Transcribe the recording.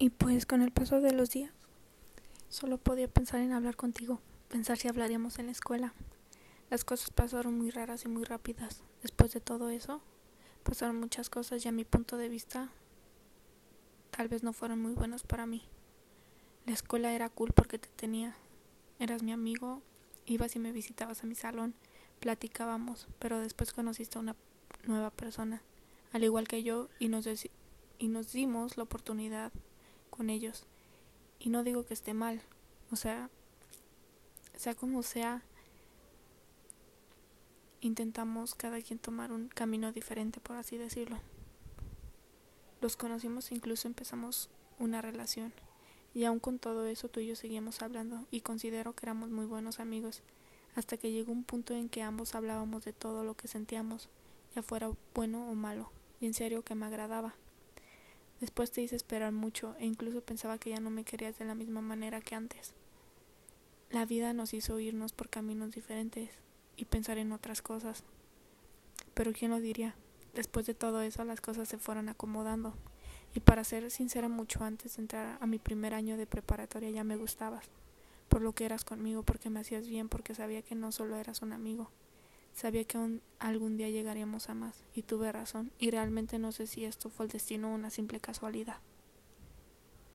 Y pues con el paso de los días, solo podía pensar en hablar contigo, pensar si hablaríamos en la escuela. Las cosas pasaron muy raras y muy rápidas. Después de todo eso, pasaron muchas cosas y a mi punto de vista tal vez no fueron muy buenos para mí. La escuela era cool porque te tenía. Eras mi amigo, ibas y me visitabas a mi salón, platicábamos, pero después conociste a una nueva persona, al igual que yo, y nos, y nos dimos la oportunidad con ellos. Y no digo que esté mal, o sea, sea como sea, intentamos cada quien tomar un camino diferente, por así decirlo. Los conocimos incluso empezamos una relación. Y aún con todo eso tú y yo seguimos hablando y considero que éramos muy buenos amigos, hasta que llegó un punto en que ambos hablábamos de todo lo que sentíamos, ya fuera bueno o malo, y en serio que me agradaba. Después te hice esperar mucho e incluso pensaba que ya no me querías de la misma manera que antes. La vida nos hizo irnos por caminos diferentes y pensar en otras cosas. Pero quién lo diría, después de todo eso las cosas se fueron acomodando. Y para ser sincera, mucho antes de entrar a mi primer año de preparatoria ya me gustabas, por lo que eras conmigo, porque me hacías bien, porque sabía que no solo eras un amigo, Sabía que algún día llegaríamos a más, y tuve razón, y realmente no sé si esto fue el destino o una simple casualidad.